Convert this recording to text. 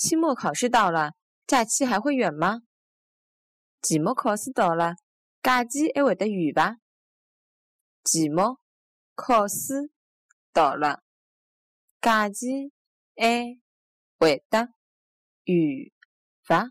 期末考试到了，假期还会远吗？期末考试到了，假期还会得远吧？期末考试到了，假期还会得远吧？